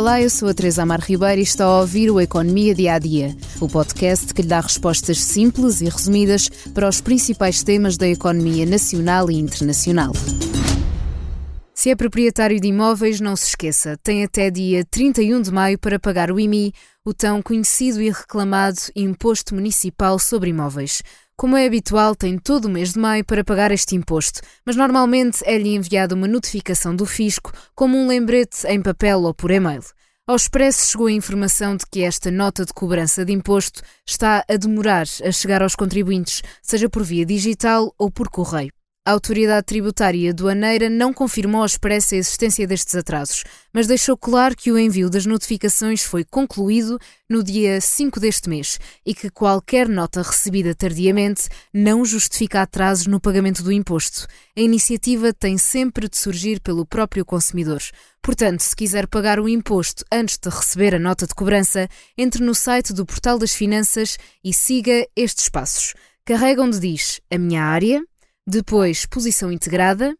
Olá, eu sou a Teresa Amar Ribeiro e está a ouvir o Economia Dia a Dia, o podcast que lhe dá respostas simples e resumidas para os principais temas da economia nacional e internacional. Se é proprietário de imóveis, não se esqueça, tem até dia 31 de maio para pagar o IMI, o tão conhecido e reclamado Imposto Municipal sobre Imóveis. Como é habitual, tem todo o mês de maio para pagar este imposto, mas normalmente é-lhe enviada uma notificação do fisco, como um lembrete em papel ou por e-mail. Ao Expresso chegou a informação de que esta nota de cobrança de imposto está a demorar a chegar aos contribuintes, seja por via digital ou por correio. A autoridade tributária aduaneira não confirmou ao expresso a existência destes atrasos, mas deixou claro que o envio das notificações foi concluído no dia 5 deste mês e que qualquer nota recebida tardiamente não justifica atrasos no pagamento do imposto. A iniciativa tem sempre de surgir pelo próprio consumidor. Portanto, se quiser pagar o imposto antes de receber a nota de cobrança, entre no site do Portal das Finanças e siga estes passos. Carrega onde diz a minha área depois, posição integrada,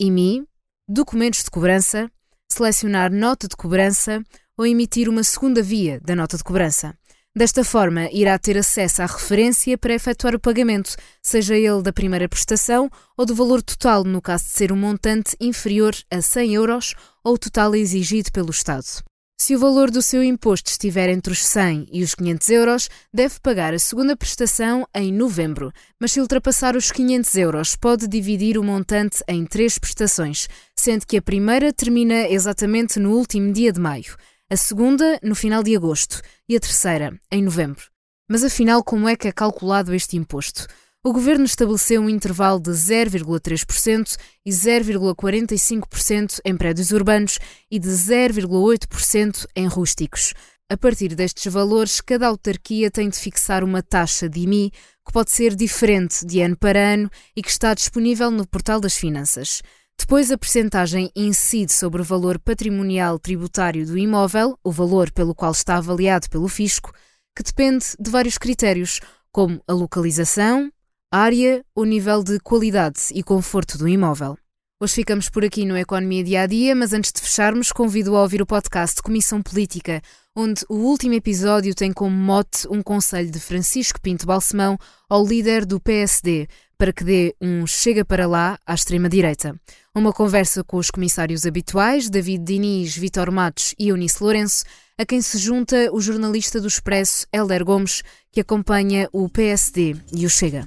IMI, documentos de cobrança, selecionar nota de cobrança ou emitir uma segunda via da nota de cobrança. Desta forma, irá ter acesso à referência para efetuar o pagamento, seja ele da primeira prestação ou do valor total, no caso de ser um montante inferior a 100 euros ou o total exigido pelo Estado. Se o valor do seu imposto estiver entre os 100 e os 500 euros, deve pagar a segunda prestação em novembro, mas se ultrapassar os 500 euros, pode dividir o montante em três prestações, sendo que a primeira termina exatamente no último dia de maio, a segunda no final de agosto e a terceira em novembro. Mas afinal, como é que é calculado este imposto? O governo estabeleceu um intervalo de 0,3% e 0,45% em prédios urbanos e de 0,8% em rústicos. A partir destes valores, cada autarquia tem de fixar uma taxa de IMI que pode ser diferente de ano para ano e que está disponível no Portal das Finanças. Depois, a percentagem incide sobre o valor patrimonial tributário do imóvel, o valor pelo qual está avaliado pelo fisco, que depende de vários critérios, como a localização, área, o nível de qualidade e conforto do imóvel. Hoje ficamos por aqui no Economia Dia a Dia, mas antes de fecharmos, convido a ouvir o podcast Comissão Política, onde o último episódio tem como mote um conselho de Francisco Pinto Balsemão ao líder do PSD para que dê um chega para lá à extrema-direita. Uma conversa com os comissários habituais, David Diniz, Vitor Matos e Eunice Lourenço, a quem se junta o jornalista do Expresso, Helder Gomes, que acompanha o PSD e o Chega.